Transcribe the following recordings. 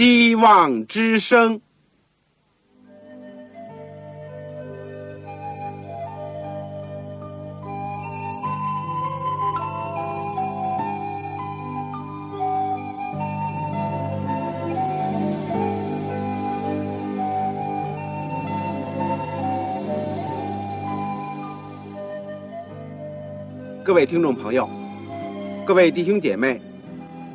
希望之声。各位听众朋友，各位弟兄姐妹，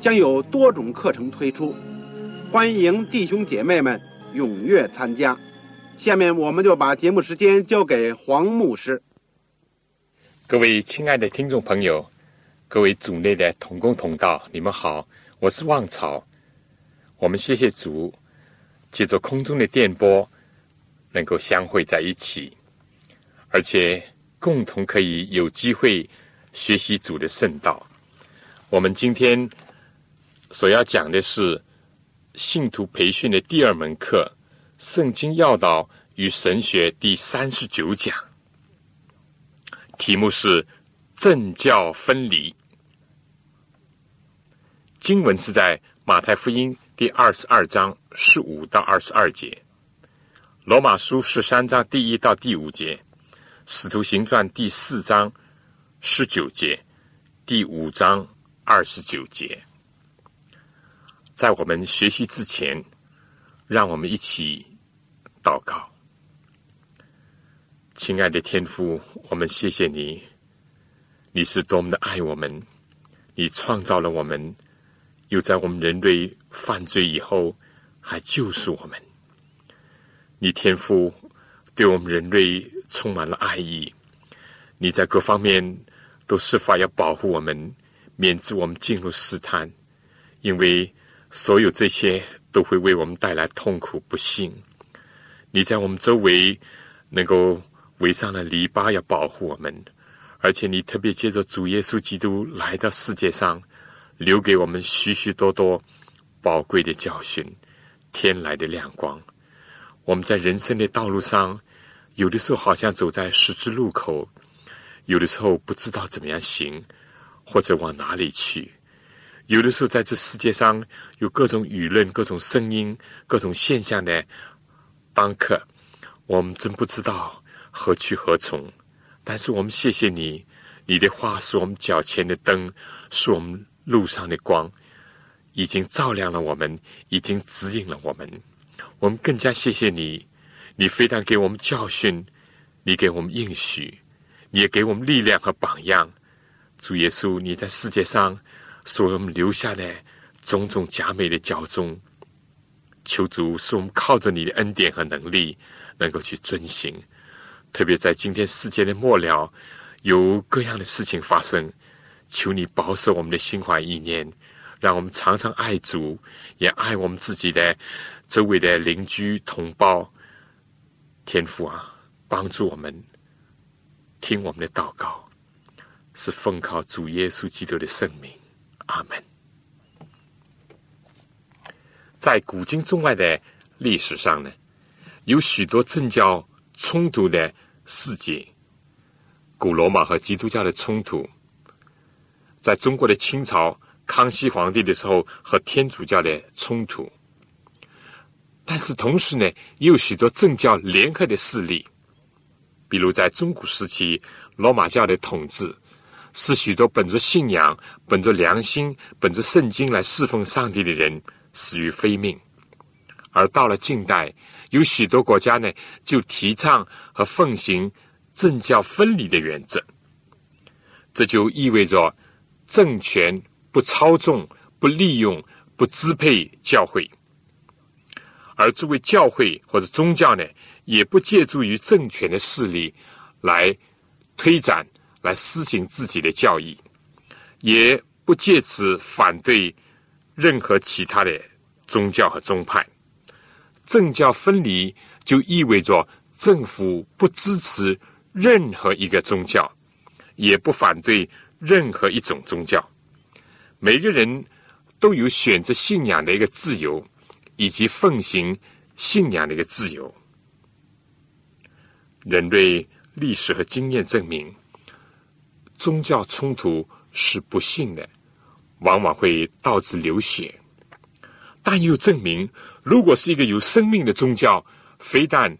将有多种课程推出，欢迎弟兄姐妹们踊跃参加。下面我们就把节目时间交给黄牧师。各位亲爱的听众朋友，各位组内的同工同道，你们好，我是旺草。我们谢谢主，借着空中的电波，能够相会在一起，而且共同可以有机会。学习主的圣道，我们今天所要讲的是信徒培训的第二门课——圣经要导与神学第三十九讲。题目是“政教分离”。经文是在马太福音第二十二章十五到二十二节，罗马书十三章第一到第五节，使徒行传第四章。十九节，第五章二十九节，在我们学习之前，让我们一起祷告。亲爱的天父，我们谢谢你，你是多么的爱我们，你创造了我们，又在我们人类犯罪以后还救赎我们。你天父对我们人类充满了爱意，你在各方面。都设法要保护我们，免致我们进入试探，因为所有这些都会为我们带来痛苦不幸。你在我们周围能够围上了篱笆，要保护我们，而且你特别借着主耶稣基督来到世界上，留给我们许许多多宝贵的教训，天来的亮光。我们在人生的道路上，有的时候好像走在十字路口。有的时候不知道怎么样行，或者往哪里去；有的时候在这世界上有各种舆论、各种声音、各种现象的当客，我们真不知道何去何从。但是我们谢谢你，你的话是我们脚前的灯，是我们路上的光，已经照亮了我们，已经指引了我们。我们更加谢谢你，你非但给我们教训，你给我们应许。你也给我们力量和榜样，主耶稣，你在世界上所我们留下的种种假美的教中，求主使我们靠着你的恩典和能力，能够去遵行。特别在今天世界的末了，有各样的事情发生，求你保守我们的心怀意念，让我们常常爱主，也爱我们自己的周围的邻居同胞。天父啊，帮助我们。听我们的祷告，是奉靠主耶稣基督的圣名，阿门。在古今中外的历史上呢，有许多政教冲突的事件，古罗马和基督教的冲突，在中国的清朝康熙皇帝的时候和天主教的冲突，但是同时呢，也有许多政教联合的势力。比如，在中古时期，罗马教的统治是许多本着信仰、本着良心、本着圣经来侍奉上帝的人死于非命；而到了近代，有许多国家呢，就提倡和奉行政教分离的原则。这就意味着政权不操纵、不利用、不支配教会，而作为教会或者宗教呢？也不借助于政权的势力来推展、来施行自己的教义，也不借此反对任何其他的宗教和宗派。政教分离就意味着政府不支持任何一个宗教，也不反对任何一种宗教。每个人都有选择信仰的一个自由，以及奉行信仰的一个自由。人类历史和经验证明，宗教冲突是不幸的，往往会导致流血。但又证明，如果是一个有生命的宗教，非但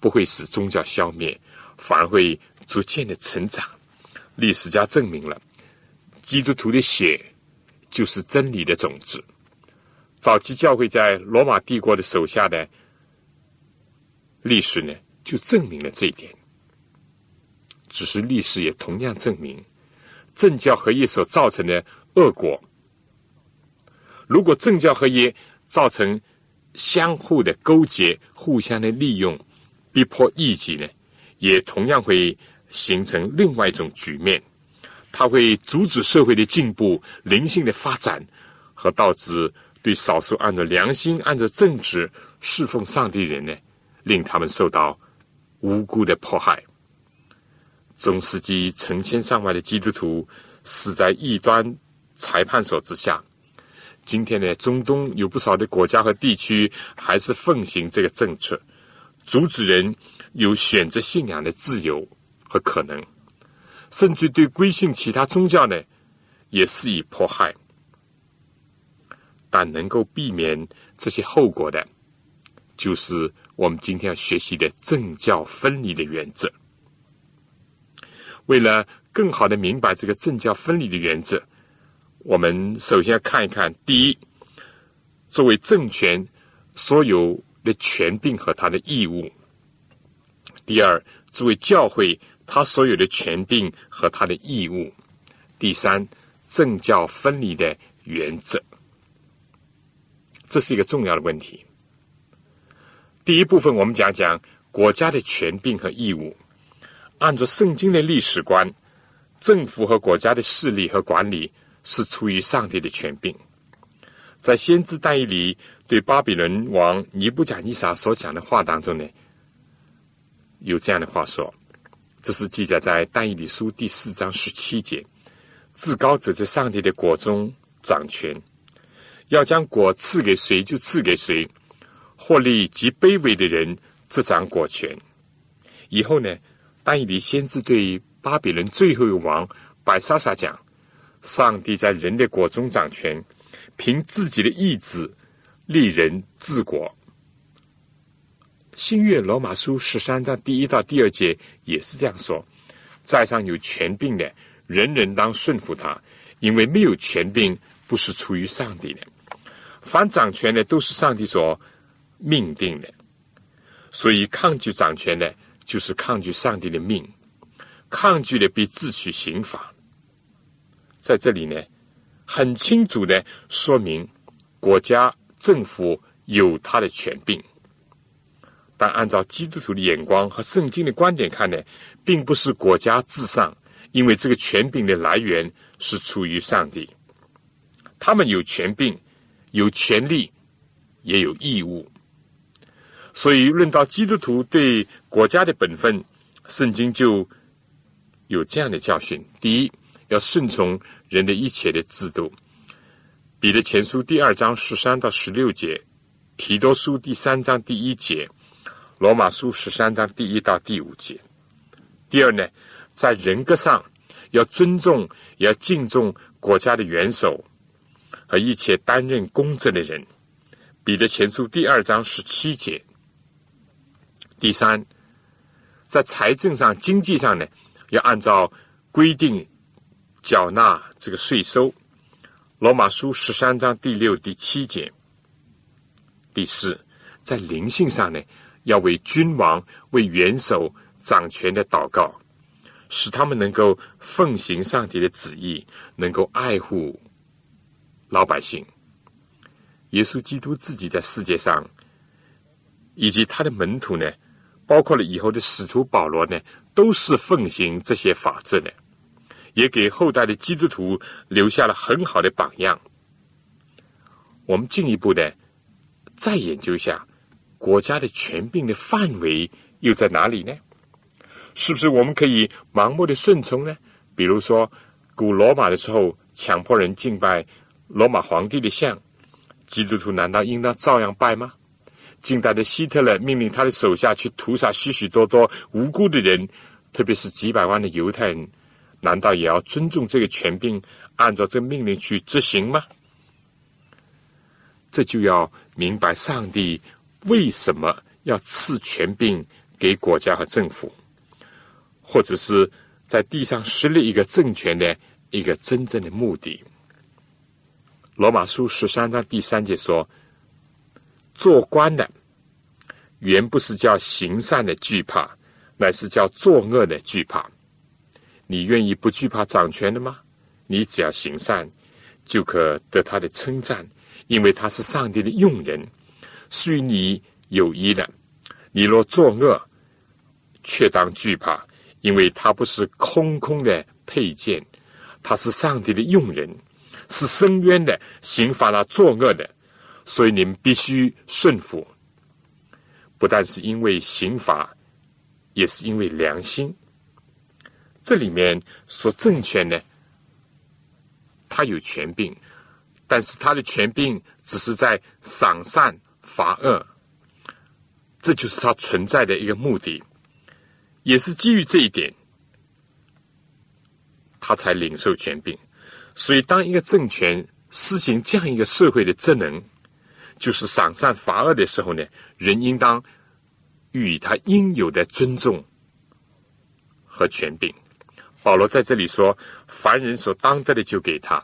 不会使宗教消灭，反而会逐渐的成长。历史家证明了，基督徒的血就是真理的种子。早期教会在罗马帝国的手下的历史呢，就证明了这一点。只是历史也同样证明，政教合一所造成的恶果。如果政教合一造成相互的勾结、互相的利用、逼迫异己呢，也同样会形成另外一种局面。它会阻止社会的进步、灵性的发展，和导致对少数按照良心、按照正直侍奉上帝人呢，令他们受到无辜的迫害。中世纪成千上万的基督徒死在异端裁判所之下。今天呢，中东有不少的国家和地区还是奉行这个政策，阻止人有选择信仰的自由和可能，甚至对归信其他宗教呢，也施以迫害。但能够避免这些后果的，就是我们今天要学习的政教分离的原则。为了更好的明白这个政教分离的原则。我们首先要看一看：第一，作为政权所有的权柄和他的义务；第二，作为教会他所有的权柄和他的义务；第三，政教分离的原则。这是一个重要的问题。第一部分，我们讲讲国家的权柄和义务。按照圣经的历史观，政府和国家的势力和管理。是出于上帝的权柄，在先知但以里对巴比伦王尼布甲尼撒所讲的话当中呢，有这样的话说：这是记载在但以理书第四章十七节。至高者在上帝的国中掌权，要将国赐给谁就赐给谁，获利极卑微的人执掌国权。以后呢，但以理先知对巴比伦最后一个王白沙沙讲。上帝在人的国中掌权，凭自己的意志立人治国。新约罗马书十三章第一到第二节也是这样说：在上有权柄的，人人当顺服他，因为没有权柄不是出于上帝的。凡掌权的都是上帝所命定的，所以抗拒掌权的，就是抗拒上帝的命，抗拒的必自取刑罚。在这里呢，很清楚的说明，国家政府有他的权柄，但按照基督徒的眼光和圣经的观点看呢，并不是国家至上，因为这个权柄的来源是出于上帝。他们有权柄，有权利，也有义务。所以，论到基督徒对国家的本分，圣经就有这样的教训：第一，要顺从。人的一切的制度，彼得前书第二章十三到十六节，提多书第三章第一节，罗马书十三章第一到第五节。第二呢，在人格上要尊重，要敬重国家的元首和一切担任公正的人。彼得前书第二章十七节。第三，在财政上、经济上呢，要按照规定。缴纳这个税收，《罗马书》十三章第六、第七节。第四，在灵性上呢，要为君王、为元首掌权的祷告，使他们能够奉行上帝的旨意，能够爱护老百姓。耶稣基督自己在世界上，以及他的门徒呢，包括了以后的使徒保罗呢，都是奉行这些法则的。也给后代的基督徒留下了很好的榜样。我们进一步的再研究一下国家的权柄的范围又在哪里呢？是不是我们可以盲目的顺从呢？比如说，古罗马的时候强迫人敬拜罗马皇帝的像，基督徒难道应当照样拜吗？近代的希特勒命令他的手下去屠杀许许多多无辜的人，特别是几百万的犹太人，难道也要尊重这个权柄，按照这个命令去执行吗？这就要明白上帝为什么要赐权柄给国家和政府，或者是在地上设立一个政权的一个真正的目的。罗马书十三章第三节说。做官的原不是叫行善的惧怕，乃是叫作恶的惧怕。你愿意不惧怕掌权的吗？你只要行善，就可得他的称赞，因为他是上帝的用人，是与你有益的。你若作恶，却当惧怕，因为他不是空空的佩剑，他是上帝的用人，是深渊的刑罚了作恶的。所以你们必须顺服，不但是因为刑法，也是因为良心。这里面说政权呢，他有权柄，但是他的权柄只是在赏善罚恶，这就是他存在的一个目的，也是基于这一点，他才领受权柄。所以，当一个政权施行这样一个社会的职能，就是赏善罚恶的时候呢，人应当予以他应有的尊重和权柄。保罗在这里说：“凡人所当得的，就给他；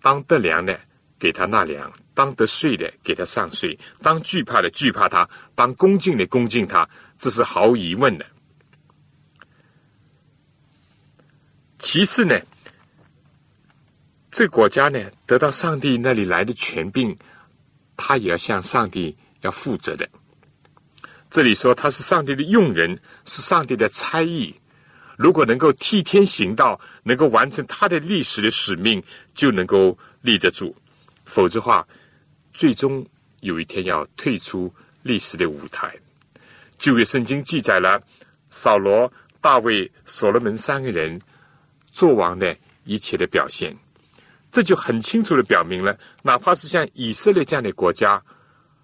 当得粮的，给他纳粮；当得税的，给他上税；当惧怕的，惧怕他；当恭敬的，恭敬他。”这是毫无疑问的。其次呢，这国家呢，得到上帝那里来的权柄。他也要向上帝要负责的。这里说他是上帝的用人，是上帝的差役。如果能够替天行道，能够完成他的历史的使命，就能够立得住；否则话，最终有一天要退出历史的舞台。旧约圣经记载了扫罗、大卫、所罗门三个人做王的一切的表现。这就很清楚的表明了，哪怕是像以色列这样的国家，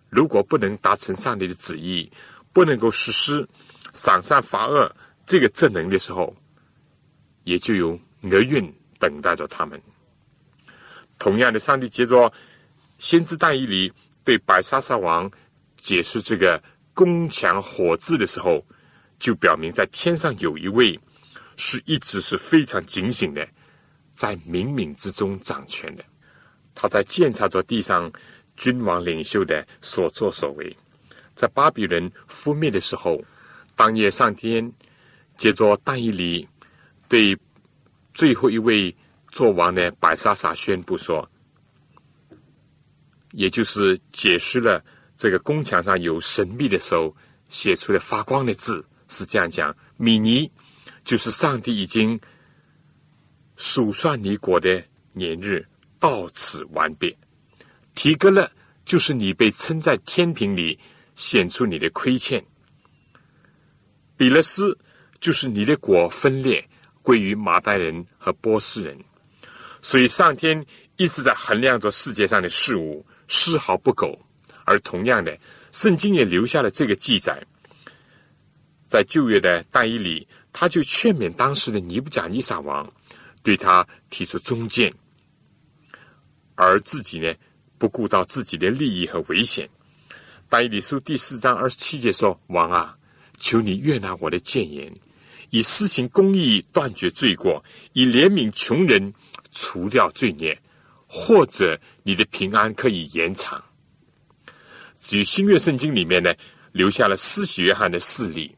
如果不能达成上帝的旨意，不能够实施赏善罚恶这个正能的时候，也就有厄运等待着他们。同样的，上帝接着先知但以里对白沙沙王解释这个宫墙火字的时候，就表明在天上有一位是一直是非常警醒的。在冥冥之中掌权的，他在监察着地上君王领袖的所作所为。在巴比伦覆灭的时候，当夜上天，接着但以理对最后一位做王的白莎莎宣布说，也就是解释了这个宫墙上有神秘的手写出了发光的字，是这样讲：米尼就是上帝已经。数算你国的年日到此完毕，提格勒就是你被称在天平里显出你的亏欠，比勒斯就是你的国分裂归于马代人和波斯人，所以上天一直在衡量着世界上的事物，丝毫不苟。而同样的，圣经也留下了这个记载，在旧约的但以里，他就劝勉当时的尼布甲尼撒王。对他提出忠谏，而自己呢不顾到自己的利益和危险。但以理书第四章二十七节说：“王啊，求你悦纳我的谏言，以施行公义断绝罪过，以怜悯穷人除掉罪孽，或者你的平安可以延长。”至于新约圣经里面呢，留下了施洗约翰的事例，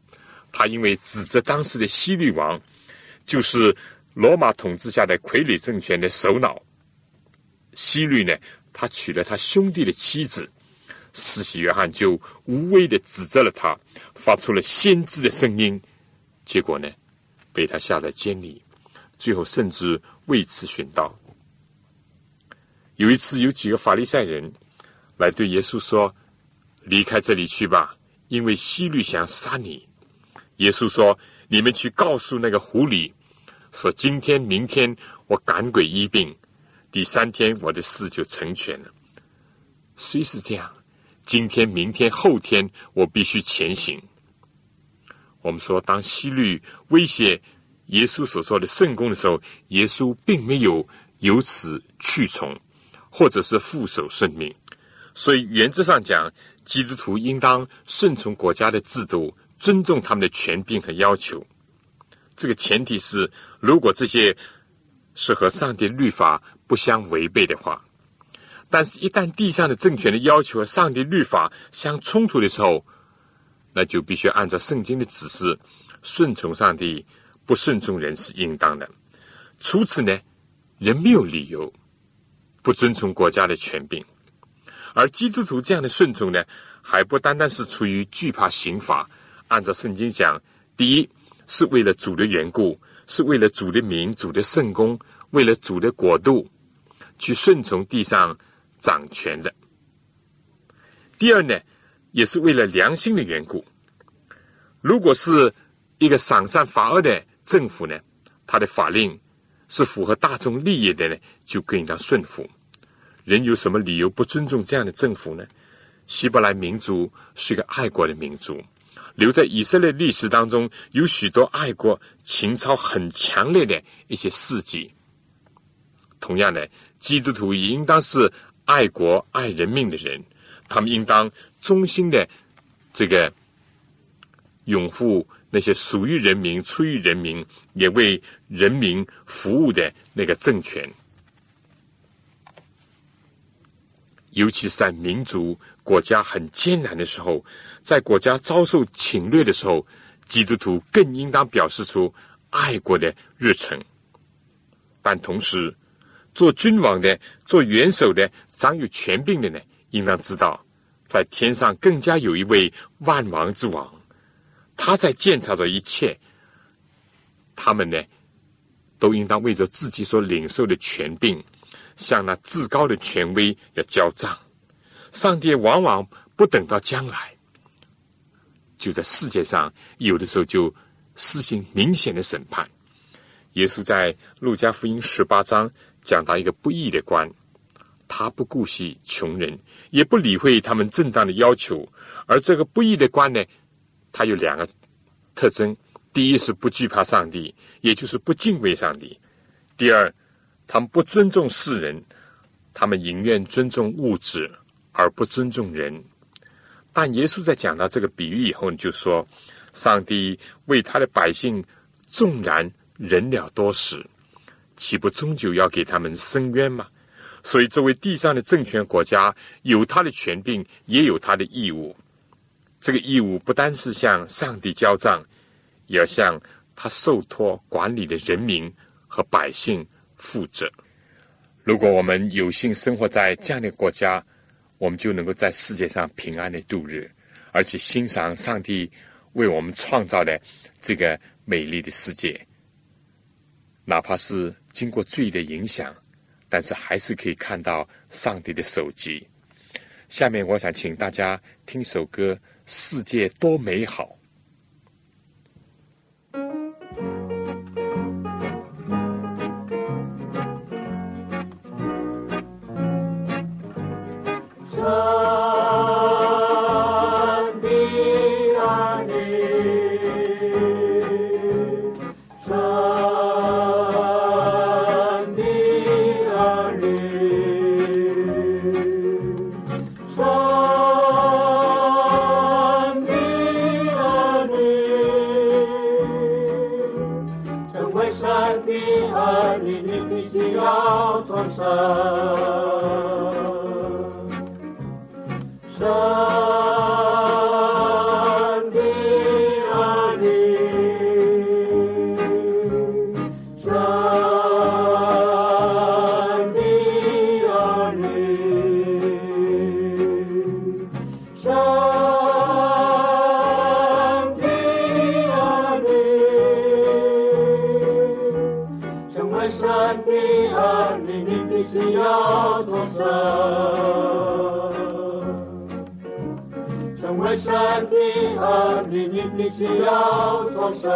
他因为指责当时的希律王，就是。罗马统治下的傀儡政权的首脑希律呢，他娶了他兄弟的妻子，施洗约翰就无畏的指责了他，发出了先知的声音，结果呢，被他下在监里，最后甚至为此殉道。有一次，有几个法利赛人来对耶稣说：“离开这里去吧，因为希律想杀你。”耶稣说：“你们去告诉那个狐狸，说今天、明天我赶鬼医病，第三天我的事就成全了。虽是这样，今天、明天、后天我必须前行。”我们说，当希律威胁耶稣所说的圣功的时候，耶稣并没有由此去从。或者是负守顺命，所以原则上讲，基督徒应当顺从国家的制度，尊重他们的权柄和要求。这个前提是，如果这些是和上帝律法不相违背的话。但是，一旦地上的政权的要求和上帝律法相冲突的时候，那就必须按照圣经的指示顺从上帝，不顺从人是应当的。除此呢，人没有理由。不遵从国家的权柄，而基督徒这样的顺从呢，还不单单是出于惧怕刑罚。按照圣经讲，第一是为了主的缘故，是为了主的名、主的圣功，为了主的国度，去顺从地上掌权的。第二呢，也是为了良心的缘故。如果是一个赏善罚恶的政府呢，他的法令。是符合大众利益的呢，就更加顺服。人有什么理由不尊重这样的政府呢？希伯来民族是一个爱国的民族，留在以色列历史当中有许多爱国情操很强烈的一些事迹。同样的，基督徒也应当是爱国爱人命的人，他们应当忠心的这个拥护。那些属于人民、出于人民、也为人民服务的那个政权，尤其是在民族国家很艰难的时候，在国家遭受侵略的时候，基督徒更应当表示出爱国的热忱。但同时，做君王的、做元首的、掌有权柄的呢，应当知道，在天上更加有一位万王之王。他在监察着一切，他们呢，都应当为着自己所领受的权柄，向那至高的权威要交账。上帝往往不等到将来，就在世界上，有的时候就施行明显的审判。耶稣在路加福音十八章讲到一个不义的官，他不顾惜穷人，也不理会他们正当的要求，而这个不义的官呢？他有两个特征：第一是不惧怕上帝，也就是不敬畏上帝；第二，他们不尊重世人，他们宁愿尊重物质而不尊重人。但耶稣在讲到这个比喻以后，就说：上帝为他的百姓纵然忍了多时，岂不终究要给他们伸冤吗？所以，作为地上的政权国家，有他的权柄，也有他的义务。这个义务不单是向上帝交账，也要向他受托管理的人民和百姓负责。如果我们有幸生活在这样的国家，我们就能够在世界上平安的度日，而且欣赏上帝为我们创造的这个美丽的世界。哪怕是经过罪的影响，但是还是可以看到上帝的手机。下面，我想请大家听首歌。世界多美好。生。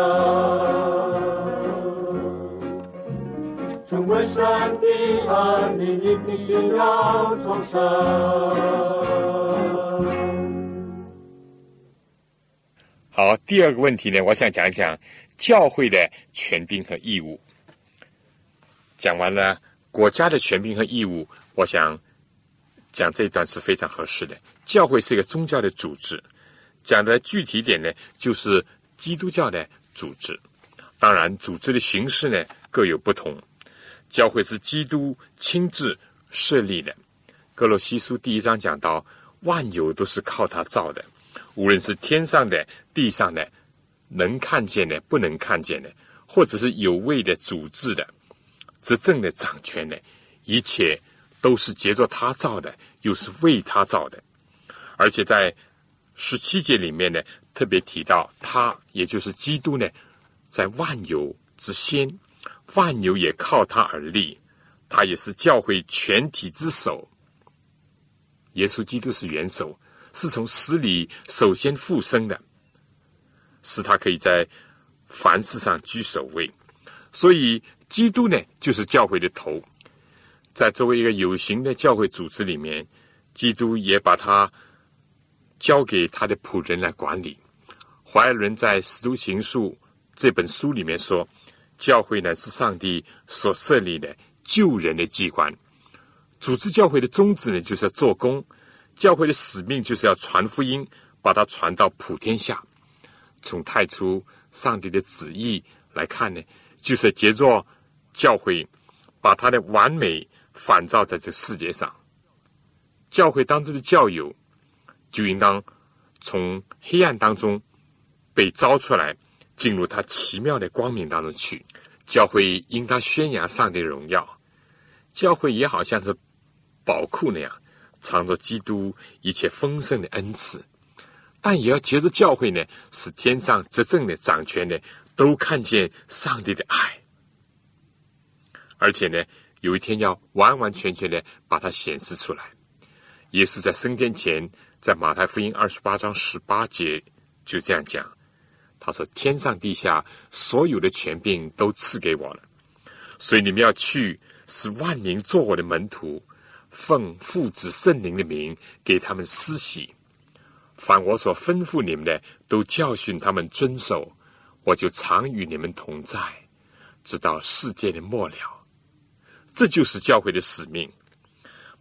成为神的儿女，你必须要重生。好，第二个问题呢，我想讲一讲教会的权柄和义务。讲完了国家的权柄和义务，我想讲这一段是非常合适的。教会是一个宗教的组织，讲的具体点呢，就是基督教的组织。当然，组织的形式呢各有不同。教会是基督亲自设立的。哥罗西书第一章讲到，万有都是靠他造的，无论是天上的、地上的，能看见的、不能看见的，或者是有位的、主治的、执政的、掌权的，一切都是结着他造的，又是为他造的。而且在十七节里面呢，特别提到他，也就是基督呢，在万有之先，万有也靠他而立，他也是教会全体之首。耶稣基督是元首，是从死里首先复生的，使他可以在凡事上居首位。所以，基督呢，就是教会的头。在作为一个有形的教会组织里面，基督也把他。交给他的仆人来管理。怀尔伦在《使徒行述》这本书里面说：“教会呢是上帝所设立的救人的机关。组织教会的宗旨呢，就是要做工；教会的使命就是要传福音，把它传到普天下。从太初上帝的旨意来看呢，就是杰作教会，把它的完美反照在这世界上。教会当中的教友。”就应当从黑暗当中被招出来，进入他奇妙的光明当中去。教会应当宣扬上帝的荣耀。教会也好像是宝库那样，藏着基督一切丰盛的恩赐。但也要借着教会呢，使天上执政的、掌权的都看见上帝的爱。而且呢，有一天要完完全全的把它显示出来。耶稣在升天前。在马太福音二十八章十八节就这样讲，他说：“天上地下所有的权柄都赐给我了，所以你们要去，使万民做我的门徒，奉父子圣灵的名给他们施洗。凡我所吩咐你们的，都教训他们遵守。我就常与你们同在，直到世界的末了。这就是教会的使命。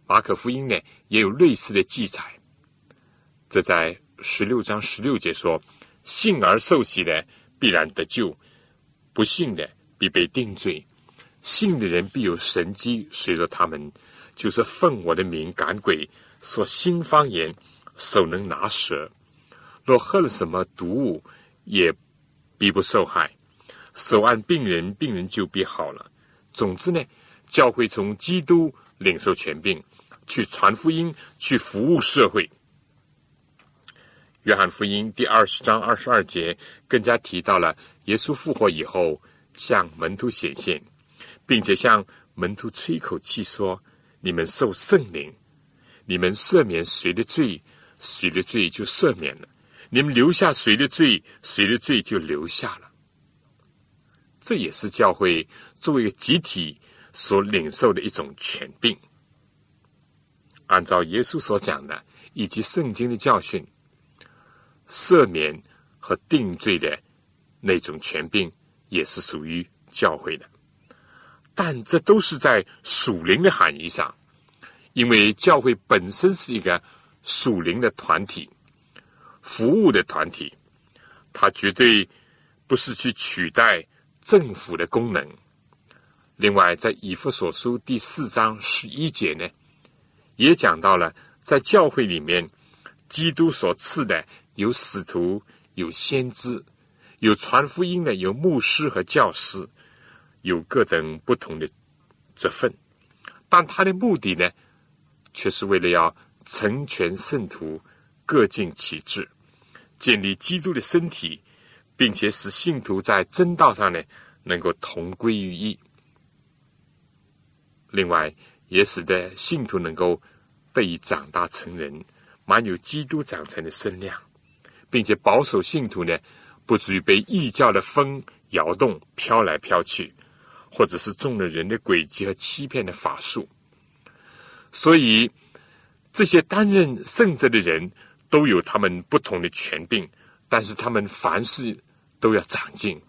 马可福音呢，也有类似的记载。”这在十六章十六节说：“信而受洗的必然得救，不信的必被定罪。信的人必有神机随着他们，就是奉我的名赶鬼，说新方言，手能拿蛇。若喝了什么毒物，也必不受害。手按病人，病人就必好了。总之呢，教会从基督领受权柄，去传福音，去服务社会。”约翰福音第二十章二十二节更加提到了耶稣复活以后向门徒显现，并且向门徒吹口气说：“你们受圣灵，你们赦免谁的罪，谁的罪就赦免了；你们留下谁的罪，谁的罪就留下了。”这也是教会作为一个集体所领受的一种权柄。按照耶稣所讲的以及圣经的教训。赦免和定罪的那种权柄，也是属于教会的，但这都是在属灵的含义上，因为教会本身是一个属灵的团体，服务的团体，它绝对不是去取代政府的功能。另外，在以弗所书第四章十一节呢，也讲到了在教会里面，基督所赐的。有使徒，有先知，有传福音的，有牧师和教师，有各等不同的职分，但他的目的呢，却是为了要成全圣徒，各尽其职，建立基督的身体，并且使信徒在真道上呢，能够同归于一。另外，也使得信徒能够得以长大成人，满有基督长成的身量。并且保守信徒呢，不至于被异教的风摇动、飘来飘去，或者是中了人的诡计和欺骗的法术。所以，这些担任圣者的人都有他们不同的权柄，但是他们凡事都要长进，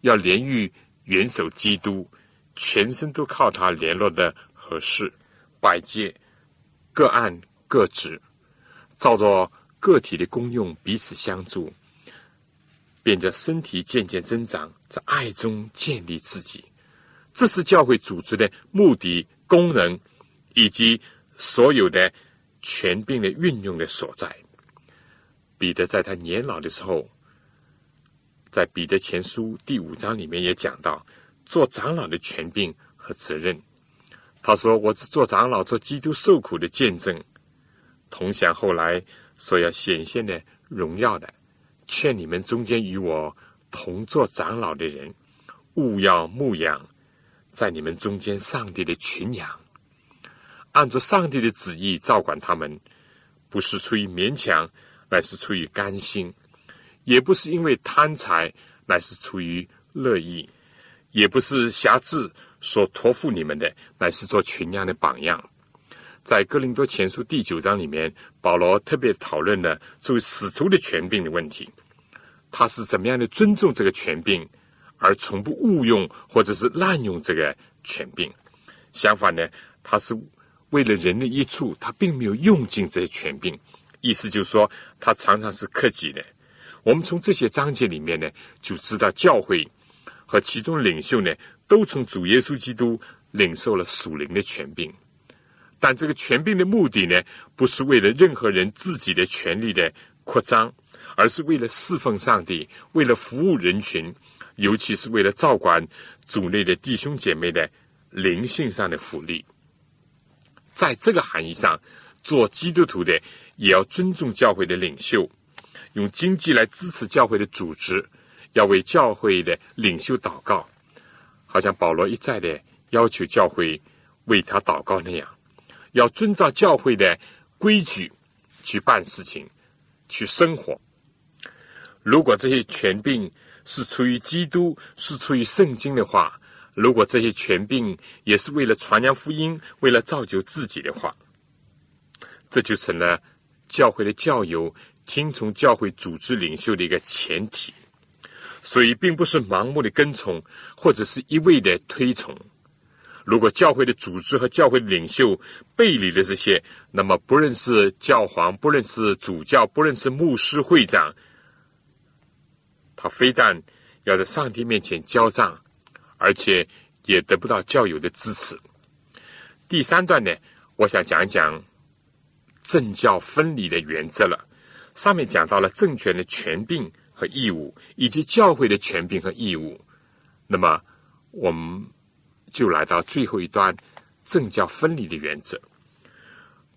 要连于元首基督，全身都靠他联络的合适，百界各按各职，照着个体的功用彼此相助，便着身体渐渐增长，在爱中建立自己。这是教会组织的目的、功能以及所有的权柄的运用的所在。彼得在他年老的时候。在彼得前书第五章里面也讲到做长老的权柄和责任。他说：“我是做长老，做基督受苦的见证，同享后来所要显现的荣耀的。劝你们中间与我同做长老的人，勿要牧养在你们中间上帝的群羊，按照上帝的旨意照管他们，不是出于勉强，乃是出于甘心。”也不是因为贪财，乃是出于乐意；也不是侠志所托付你们的，乃是做群羊的榜样。在哥林多前书第九章里面，保罗特别讨论了作为使徒的权柄的问题。他是怎么样的尊重这个权柄，而从不误用或者是滥用这个权柄。相反呢，他是为了人的益处，他并没有用尽这些权柄。意思就是说，他常常是克己的。我们从这些章节里面呢，就知道教会和其中领袖呢，都从主耶稣基督领受了属灵的权柄。但这个权柄的目的呢，不是为了任何人自己的权利的扩张，而是为了侍奉上帝，为了服务人群，尤其是为了照管主内的弟兄姐妹的灵性上的福利。在这个含义上，做基督徒的也要尊重教会的领袖。用经济来支持教会的组织，要为教会的领袖祷告，好像保罗一再的要求教会为他祷告那样，要遵照教会的规矩去办事情、去生活。如果这些权柄是出于基督、是出于圣经的话，如果这些权柄也是为了传扬福音、为了造就自己的话，这就成了教会的教友。听从教会组织领袖的一个前提，所以并不是盲目的跟从，或者是一味的推崇。如果教会的组织和教会领袖背离了这些，那么不论是教皇，不论是主教，不论是牧师会长，他非但要在上帝面前交账，而且也得不到教友的支持。第三段呢，我想讲一讲政教分离的原则了。上面讲到了政权的权柄和义务，以及教会的权柄和义务。那么，我们就来到最后一段政教分离的原则。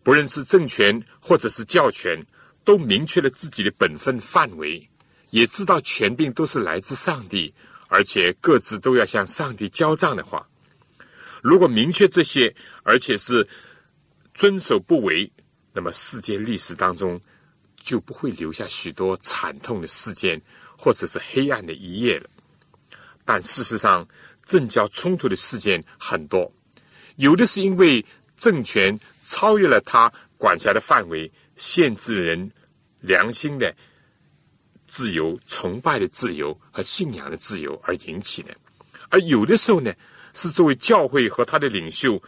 不论是政权或者是教权，都明确了自己的本分范围，也知道权柄都是来自上帝，而且各自都要向上帝交账的话，如果明确这些，而且是遵守不为，那么世界历史当中。就不会留下许多惨痛的事件，或者是黑暗的一页了。但事实上，政教冲突的事件很多，有的是因为政权超越了他管辖的范围，限制人良心的自由、崇拜的自由和信仰的自由而引起的；而有的时候呢，是作为教会和他的领袖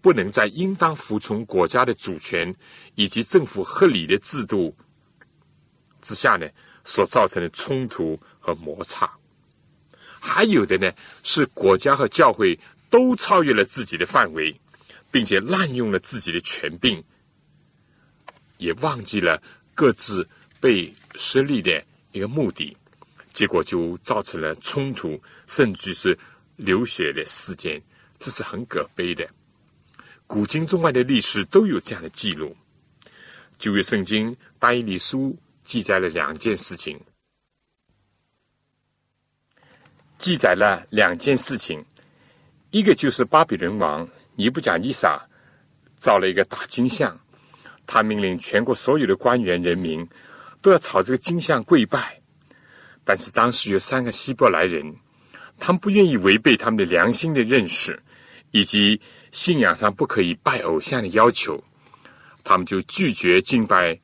不能在应当服从国家的主权以及政府合理的制度。之下呢，所造成的冲突和摩擦，还有的呢是国家和教会都超越了自己的范围，并且滥用了自己的权柄，也忘记了各自被设立的一个目的，结果就造成了冲突，甚至是流血的事件，这是很可悲的。古今中外的历史都有这样的记录，旧约圣经大以理书。记载了两件事情，记载了两件事情，一个就是巴比伦王尼布甲尼撒造了一个大金像，他命令全国所有的官员人民都要朝这个金像跪拜。但是当时有三个希伯来人，他们不愿意违背他们的良心的认识，以及信仰上不可以拜偶像的要求，他们就拒绝敬拜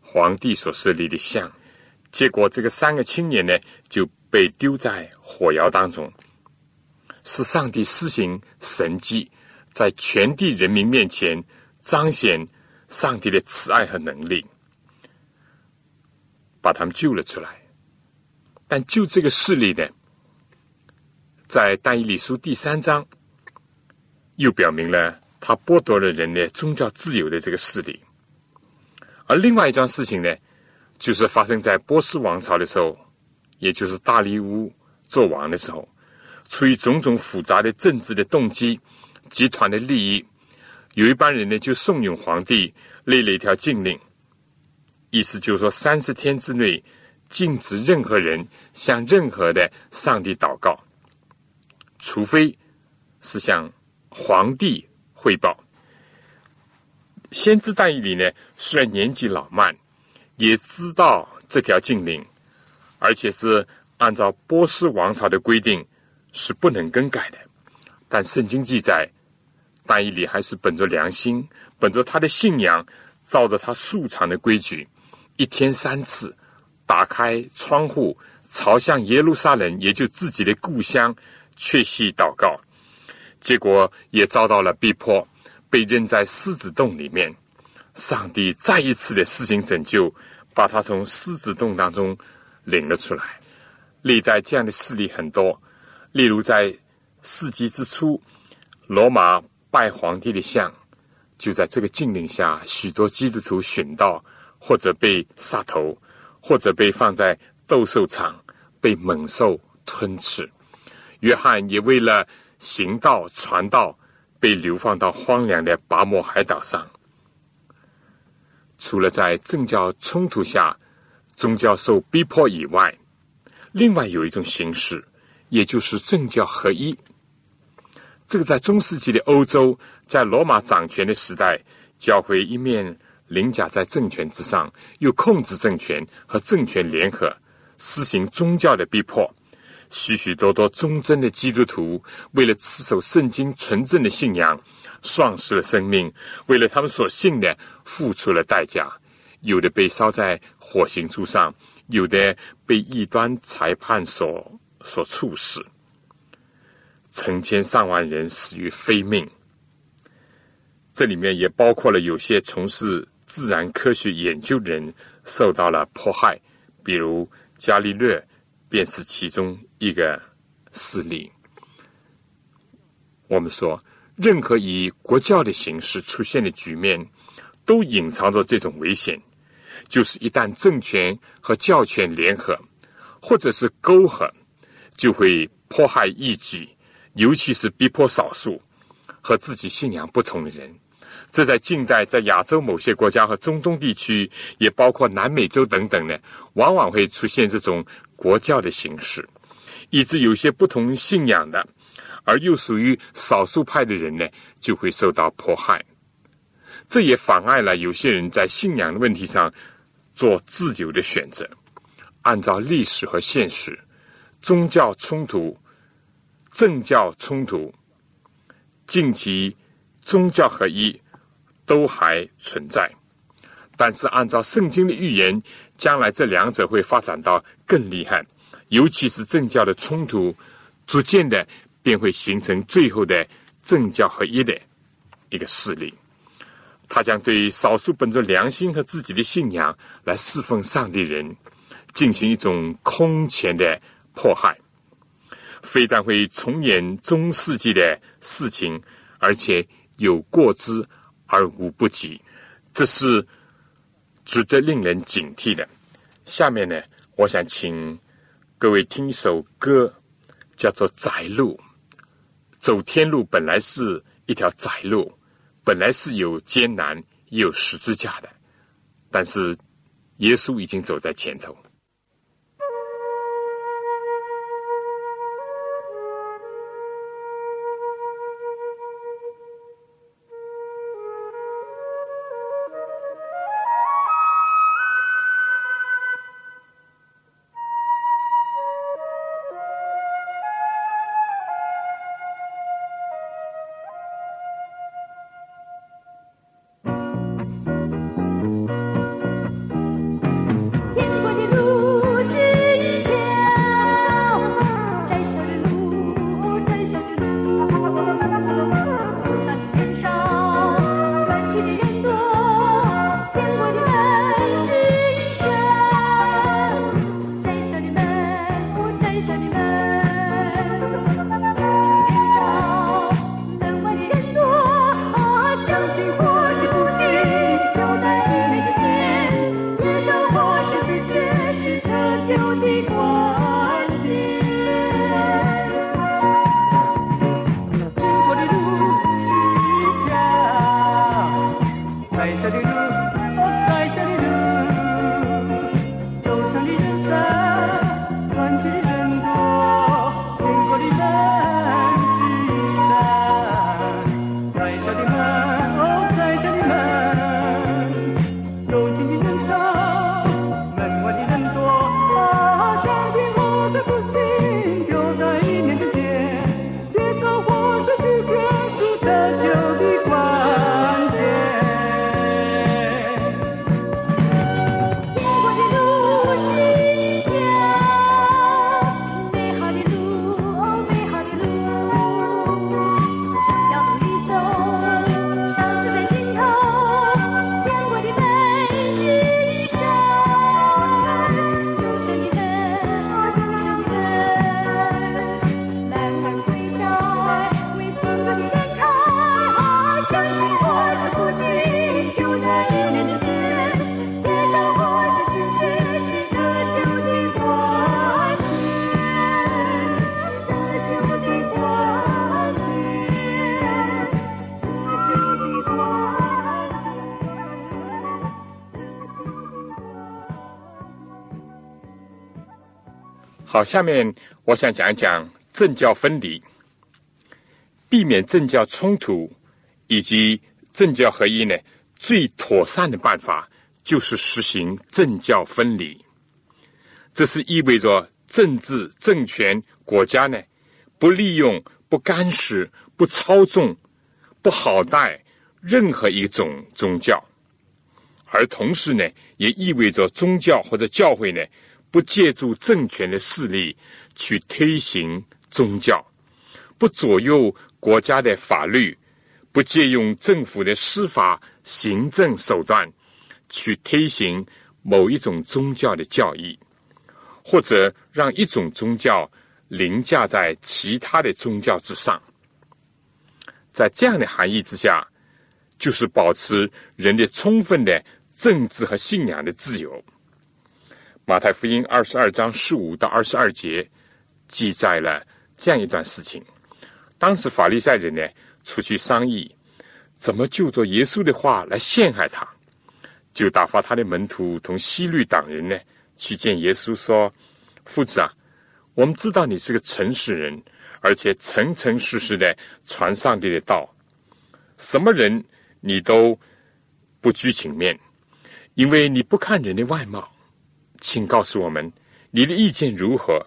皇帝所设立的像。结果，这个三个青年呢就被丢在火窑当中，是上帝施行神迹，在全地人民面前彰显上帝的慈爱和能力，把他们救了出来。但就这个事例呢，在但以理书第三章，又表明了他剥夺了人的宗教自由的这个事例。而另外一桩事情呢，就是发生在波斯王朝的时候，也就是大利乌做王的时候，出于种种复杂的政治的动机、集团的利益，有一帮人呢就怂恿皇帝立了一条禁令，意思就是说三十天之内。禁止任何人向任何的上帝祷告，除非是向皇帝汇报。先知但以理呢，虽然年纪老迈，也知道这条禁令，而且是按照波斯王朝的规定是不能更改的。但圣经记载，但以理还是本着良心，本着他的信仰，照着他素常的规矩，一天三次。打开窗户，朝向耶路撒冷，也就自己的故乡，确信祷告。结果也遭到了逼迫，被扔在狮子洞里面。上帝再一次的施行拯救，把他从狮子洞当中领了出来。历代这样的事例很多，例如在世纪之初，罗马拜皇帝的像，就在这个禁令下，许多基督徒殉道或者被杀头。或者被放在斗兽场，被猛兽吞吃。约翰也为了行道传道，被流放到荒凉的拔摩海岛上。除了在政教冲突下，宗教受逼迫以外，另外有一种形式，也就是政教合一。这个在中世纪的欧洲，在罗马掌权的时代，教会一面。凌驾在政权之上，又控制政权和政权联合，施行宗教的逼迫。许许多多忠贞的基督徒为了持守圣经纯正的信仰，丧失了生命；为了他们所信的，付出了代价。有的被烧在火刑柱上，有的被异端裁判所所处死。成千上万人死于非命。这里面也包括了有些从事。自然科学研究的人受到了迫害，比如伽利略便是其中一个事例。我们说，任何以国教的形式出现的局面，都隐藏着这种危险，就是一旦政权和教权联合，或者是勾合，就会迫害异己，尤其是逼迫少数和自己信仰不同的人。这在近代，在亚洲某些国家和中东地区，也包括南美洲等等呢，往往会出现这种国教的形式，以致有些不同信仰的，而又属于少数派的人呢，就会受到迫害。这也妨碍了有些人在信仰的问题上做自由的选择。按照历史和现实，宗教冲突、政教冲突，近期宗教合一。都还存在，但是按照圣经的预言，将来这两者会发展到更厉害，尤其是政教的冲突，逐渐的便会形成最后的政教合一的一个势力。他将对少数本着良心和自己的信仰来侍奉上帝人进行一种空前的迫害，非但会重演中世纪的事情，而且有过之。而无不及，这是值得令人警惕的。下面呢，我想请各位听一首歌，叫做《窄路》。走天路本来是一条窄路，本来是有艰难、有十字架的，但是耶稣已经走在前头。好，下面我想讲一讲政教分离，避免政教冲突以及政教合一呢？最妥善的办法就是实行政教分离。这是意味着政治政权国家呢，不利用、不干涉、不操纵、不好待任何一种宗教，而同时呢，也意味着宗教或者教会呢。不借助政权的势力去推行宗教，不左右国家的法律，不借用政府的司法行政手段去推行某一种宗教的教义，或者让一种宗教凌驾在其他的宗教之上。在这样的含义之下，就是保持人的充分的政治和信仰的自由。马太福音二十二章十五到二十二节记载了这样一段事情：当时法利赛人呢出去商议，怎么就着耶稣的话来陷害他，就打发他的门徒同西律党人呢去见耶稣，说：“夫子啊，我们知道你是个诚实人，而且诚诚实实的传上帝的道，什么人你都不拘情面，因为你不看人的外貌。”请告诉我们，你的意见如何？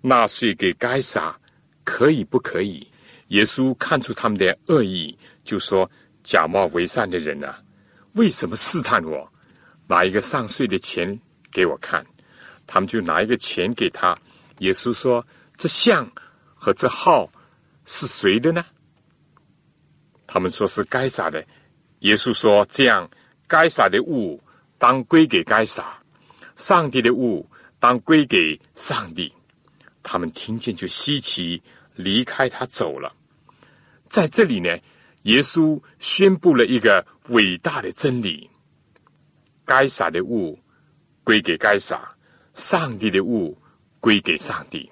纳税给该撒可以不可以？耶稣看出他们的恶意，就说：“假冒为善的人啊，为什么试探我？拿一个上税的钱给我看。”他们就拿一个钱给他。耶稣说：“这像和这号是谁的呢？”他们说是该撒的。耶稣说：“这样，该撒的物当归给该撒。”上帝的物当归给上帝，他们听见就稀奇，离开他走了。在这里呢，耶稣宣布了一个伟大的真理：该撒的物归给该撒，上帝的物归给上帝。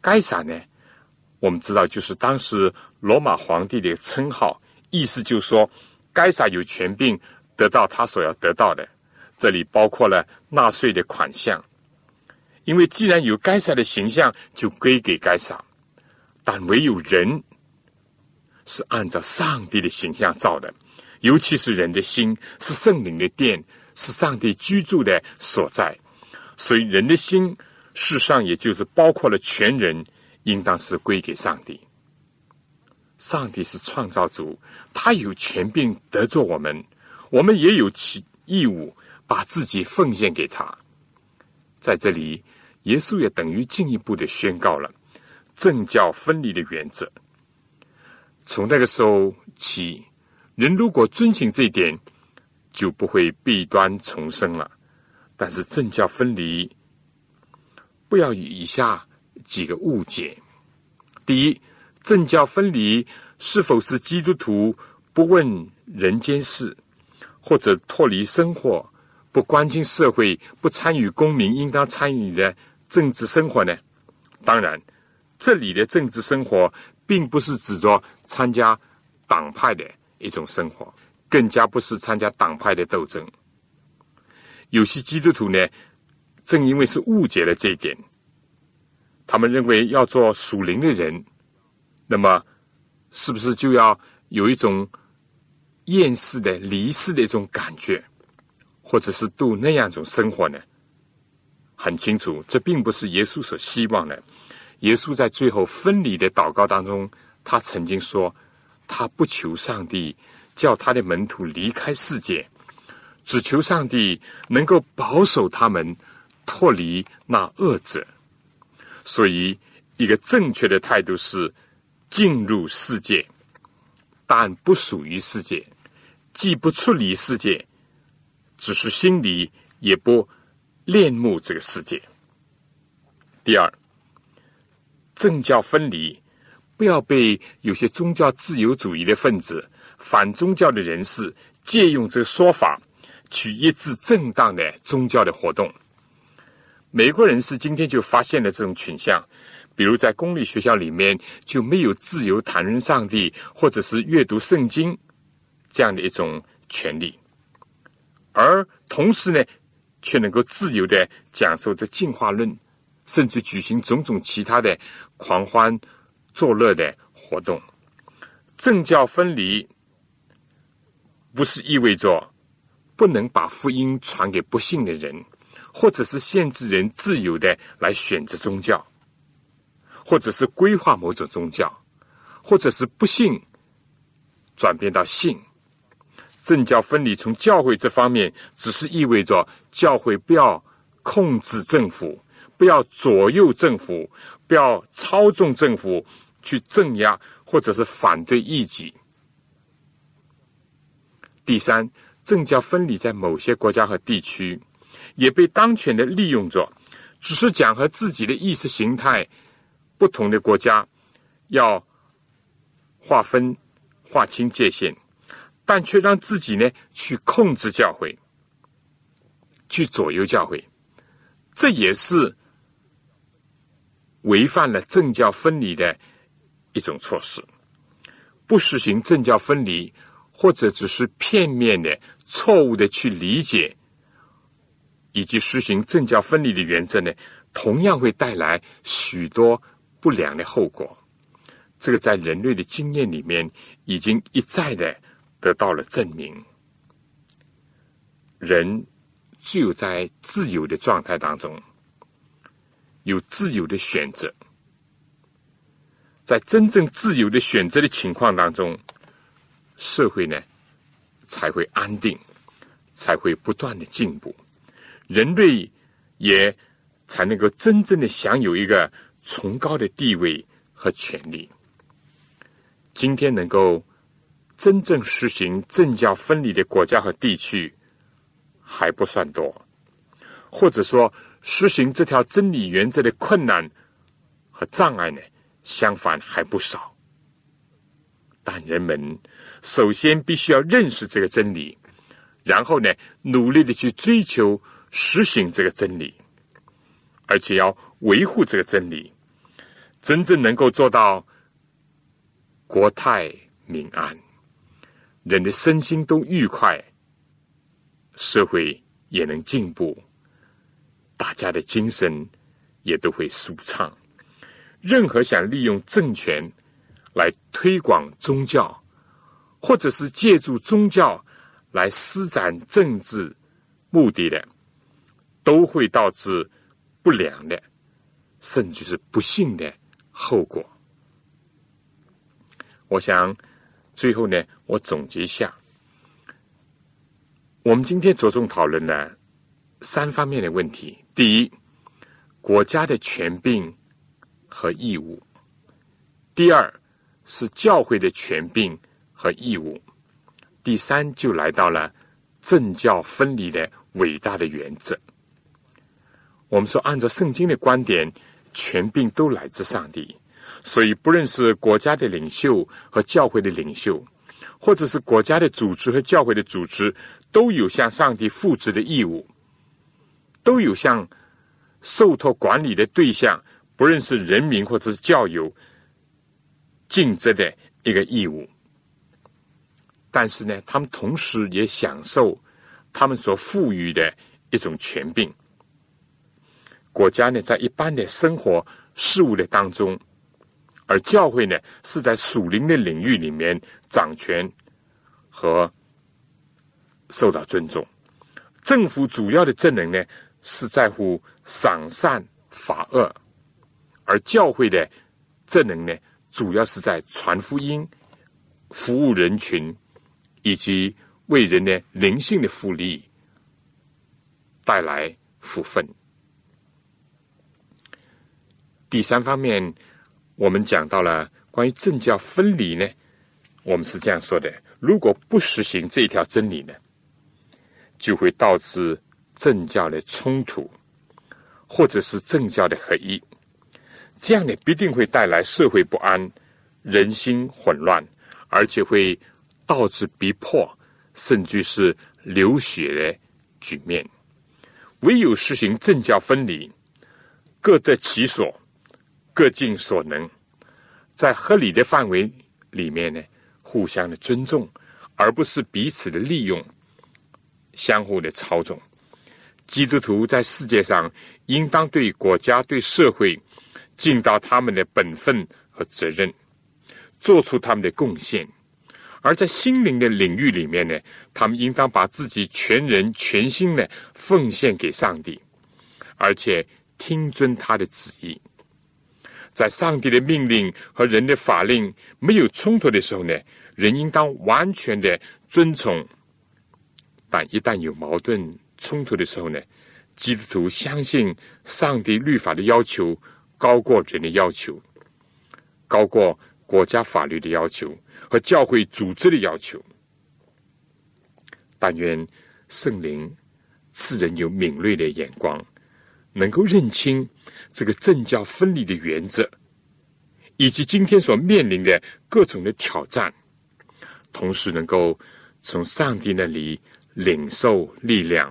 该撒呢，我们知道就是当时罗马皇帝的称号，意思就是说，该撒有权柄得到他所要得到的。这里包括了纳税的款项，因为既然有该撒的形象，就归给该撒；但唯有人是按照上帝的形象造的，尤其是人的心是圣灵的殿，是上帝居住的所在，所以人的心事实上也就是包括了全人，应当是归给上帝。上帝是创造主，他有权柄得着我们，我们也有其义务。把自己奉献给他，在这里，耶稣也等于进一步的宣告了政教分离的原则。从那个时候起，人如果遵循这一点，就不会弊端重生了。但是政教分离，不要以以下几个误解：第一，政教分离是否是基督徒不问人间事，或者脱离生活？不关心社会、不参与公民应当参与的政治生活呢？当然，这里的政治生活并不是指着参加党派的一种生活。更加不是参加党派的斗争。有些基督徒呢，正因为是误解了这一点，他们认为要做属灵的人，那么是不是就要有一种厌世的、离世的一种感觉，或者是度那样一种生活呢？很清楚，这并不是耶稣所希望的。耶稣在最后分离的祷告当中，他曾经说：“他不求上帝叫他的门徒离开世界，只求上帝能够保守他们脱离那恶者。”所以，一个正确的态度是进入世界，但不属于世界；既不出离世界，只是心里也不恋慕这个世界。第二。政教分离，不要被有些宗教自由主义的分子、反宗教的人士借用这个说法，去抑制正当的宗教的活动。美国人士今天就发现了这种倾向，比如在公立学校里面就没有自由谈论上帝或者是阅读圣经这样的一种权利，而同时呢，却能够自由的讲授这进化论，甚至举行种种其他的。狂欢作乐的活动，政教分离，不是意味着不能把福音传给不信的人，或者是限制人自由的来选择宗教，或者是规划某种宗教，或者是不信转变到信。政教分离从教会这方面，只是意味着教会不要控制政府，不要左右政府。不要操纵政府去镇压或者是反对异己。第三，政教分离在某些国家和地区也被当权的利用着，只是讲和自己的意识形态不同的国家要划分划清界限，但却让自己呢去控制教会，去左右教会，这也是。违反了政教分离的一种措施，不实行政教分离，或者只是片面的、错误的去理解，以及实行政教分离的原则呢，同样会带来许多不良的后果。这个在人类的经验里面已经一再的得到了证明。人只有在自由的状态当中。有自由的选择，在真正自由的选择的情况当中，社会呢才会安定，才会不断的进步，人类也才能够真正的享有一个崇高的地位和权利。今天能够真正实行政教分离的国家和地区还不算多，或者说。实行这条真理原则的困难和障碍呢，相反还不少。但人们首先必须要认识这个真理，然后呢，努力的去追求实行这个真理，而且要维护这个真理，真正能够做到国泰民安，人的身心都愉快，社会也能进步。大家的精神也都会舒畅。任何想利用政权来推广宗教，或者是借助宗教来施展政治目的的，都会导致不良的，甚至是不幸的后果。我想最后呢，我总结一下，我们今天着重讨论了三方面的问题。第一，国家的权柄和义务；第二，是教会的权柄和义务；第三，就来到了政教分离的伟大的原则。我们说，按照圣经的观点，权柄都来自上帝，所以不论是国家的领袖和教会的领袖，或者是国家的组织和教会的组织，都有向上帝负责的义务。都有向受托管理的对象，不论是人民或者是教友，尽责的一个义务。但是呢，他们同时也享受他们所赋予的一种权柄。国家呢，在一般的生活事务的当中，而教会呢，是在属灵的领域里面掌权和受到尊重。政府主要的职能呢，是在乎赏善罚恶，而教会的职能呢，主要是在传福音、服务人群，以及为人的灵性的福利带来福分。第三方面，我们讲到了关于政教分离呢，我们是这样说的：如果不实行这一条真理呢？就会导致政教的冲突，或者是政教的合一，这样呢必定会带来社会不安、人心混乱，而且会导致逼迫，甚至是流血的局面。唯有实行政教分离，各得其所，各尽所能，在合理的范围里面呢，互相的尊重，而不是彼此的利用。相互的操纵，基督徒在世界上应当对国家、对社会尽到他们的本分和责任，做出他们的贡献；而在心灵的领域里面呢，他们应当把自己全人全心的奉献给上帝，而且听遵他的旨意。在上帝的命令和人的法令没有冲突的时候呢，人应当完全的遵从。但一旦有矛盾冲突的时候呢，基督徒相信上帝律法的要求高过人的要求，高过国家法律的要求和教会组织的要求。但愿圣灵赐人有敏锐的眼光，能够认清这个政教分离的原则，以及今天所面临的各种的挑战，同时能够从上帝那里。领受力量，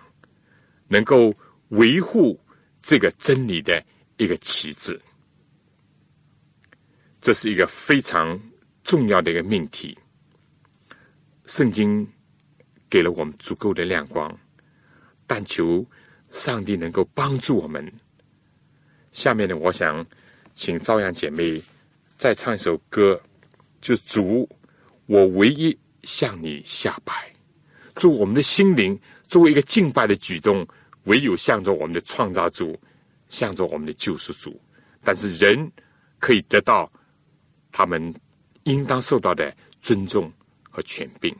能够维护这个真理的一个旗帜，这是一个非常重要的一个命题。圣经给了我们足够的亮光，但求上帝能够帮助我们。下面呢，我想请朝阳姐妹再唱一首歌，就主，我唯一向你下拜。祝我们的心灵作为一个敬拜的举动，唯有向着我们的创造主，向着我们的救世主。但是人可以得到他们应当受到的尊重和权柄。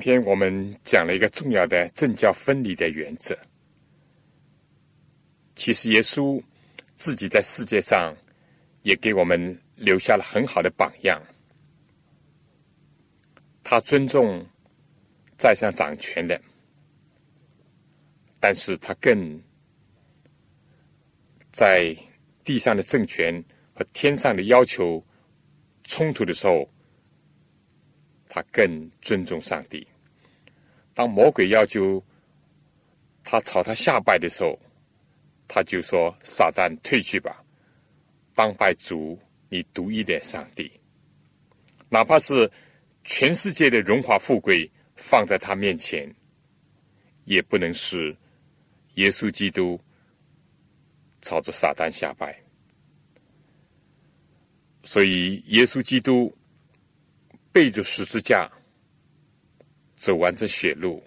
今天我们讲了一个重要的政教分离的原则。其实耶稣自己在世界上也给我们留下了很好的榜样。他尊重在上掌权的，但是他更在地上的政权和天上的要求冲突的时候，他更尊重上帝。当魔鬼要求他朝他下拜的时候，他就说：“撒旦退去吧，当拜主你独一的上帝。哪怕是全世界的荣华富贵放在他面前，也不能使耶稣基督朝着撒旦下拜。”所以，耶稣基督背着十字架走完这血路，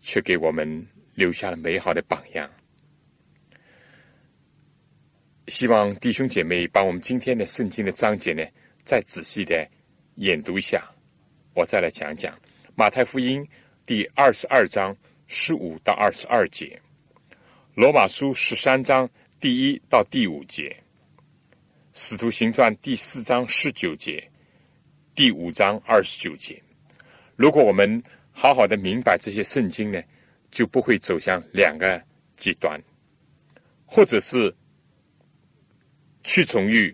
却给我们留下了美好的榜样。希望弟兄姐妹把我们今天的圣经的章节呢，再仔细的研读一下。我再来讲讲马太福音第二十二章十五到二十二节，罗马书十三章第一到第五节。使徒行传第四章十九节，第五章二十九节。如果我们好好的明白这些圣经呢，就不会走向两个极端，或者是去从于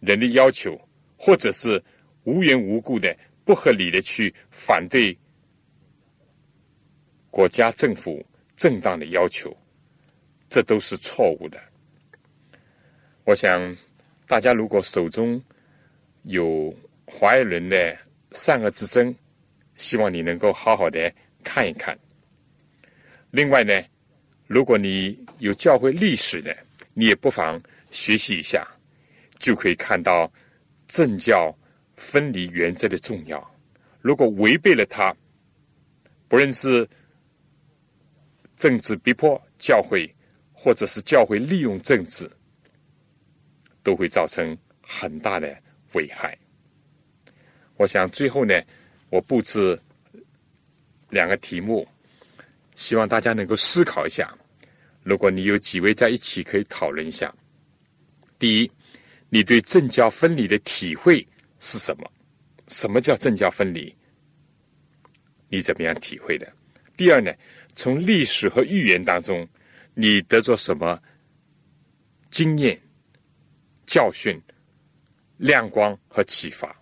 人的要求，或者是无缘无故的、不合理的去反对国家政府正当的要求，这都是错误的。我想。大家如果手中有华严伦的善恶之争，希望你能够好好的看一看。另外呢，如果你有教会历史的，你也不妨学习一下，就可以看到政教分离原则的重要。如果违背了它，不论是政治逼迫教会，或者是教会利用政治。都会造成很大的危害。我想最后呢，我布置两个题目，希望大家能够思考一下。如果你有几位在一起，可以讨论一下。第一，你对政教分离的体会是什么？什么叫政教分离？你怎么样体会的？第二呢，从历史和预言当中，你得着什么经验？教训、亮光和启发，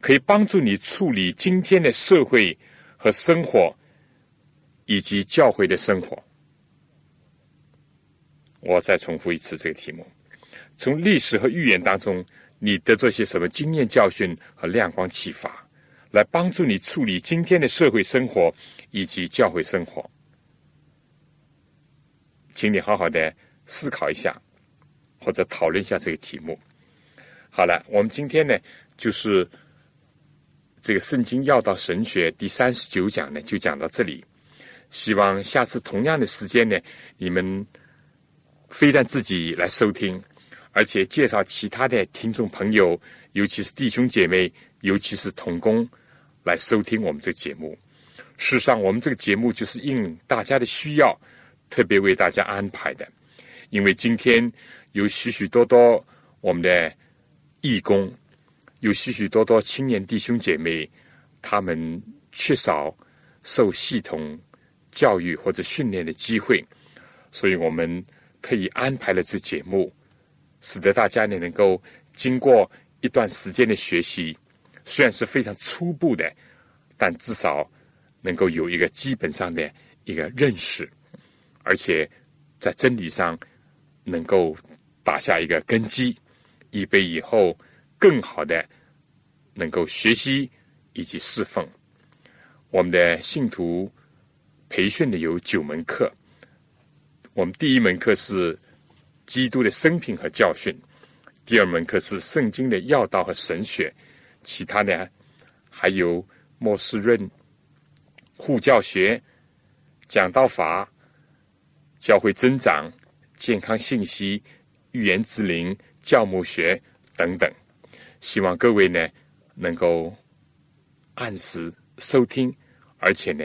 可以帮助你处理今天的社会和生活，以及教会的生活。我再重复一次这个题目：从历史和预言当中，你得着些什么经验、教训和亮光启发，来帮助你处理今天的社会生活以及教会生活？请你好好的思考一下。或者讨论一下这个题目。好了，我们今天呢，就是这个《圣经要道神学》第三十九讲呢，就讲到这里。希望下次同样的时间呢，你们非但自己来收听，而且介绍其他的听众朋友，尤其是弟兄姐妹，尤其是同工来收听我们这节目。事实上，我们这个节目就是应大家的需要，特别为大家安排的。因为今天有许许多多我们的义工，有许许多多青年弟兄姐妹，他们缺少受系统教育或者训练的机会，所以我们特意安排了这节目，使得大家呢能够经过一段时间的学习，虽然是非常初步的，但至少。能够有一个基本上的一个认识，而且在真理上能够打下一个根基，以备以后更好的能够学习以及侍奉。我们的信徒培训的有九门课，我们第一门课是基督的生平和教训，第二门课是圣经的要道和神学，其他的还有末世论。护教学、讲道法、教会增长、健康信息、预言之灵、教牧学等等，希望各位呢能够按时收听，而且呢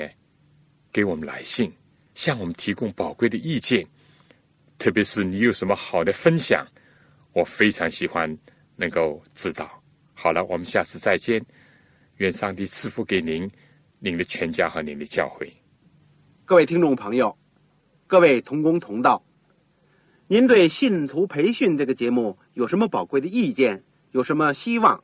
给我们来信，向我们提供宝贵的意见。特别是你有什么好的分享，我非常喜欢能够知道。好了，我们下次再见，愿上帝赐福给您。您的全家和您的教会，各位听众朋友，各位同工同道，您对信徒培训这个节目有什么宝贵的意见？有什么希望？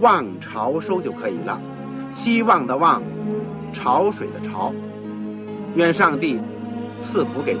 望潮收就可以了。希望的望潮水的潮。愿上帝赐福给您。